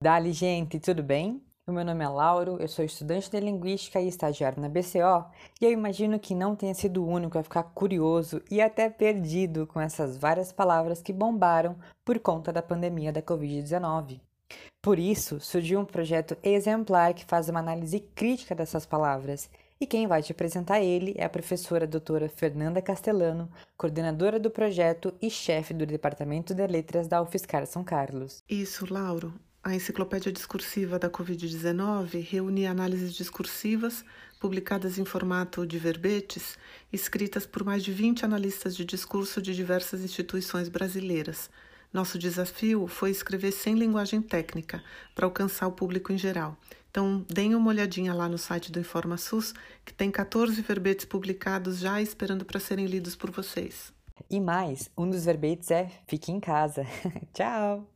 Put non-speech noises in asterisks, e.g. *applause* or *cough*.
Dali, gente, tudo bem? O meu nome é Lauro, eu sou estudante de Linguística e estagiário na BCO, e eu imagino que não tenha sido o único a ficar curioso e até perdido com essas várias palavras que bombaram por conta da pandemia da Covid-19. Por isso, surgiu um projeto exemplar que faz uma análise crítica dessas palavras e quem vai te apresentar ele é a professora doutora Fernanda Castellano, coordenadora do projeto e chefe do Departamento de Letras da UFSCar São Carlos. Isso, Lauro. A Enciclopédia Discursiva da Covid-19 reúne análises discursivas publicadas em formato de verbetes, escritas por mais de 20 analistas de discurso de diversas instituições brasileiras. Nosso desafio foi escrever sem linguagem técnica, para alcançar o público em geral. Então, deem uma olhadinha lá no site do InformaSUS, que tem 14 verbetes publicados já esperando para serem lidos por vocês. E mais, um dos verbetes é Fique em casa. *laughs* Tchau!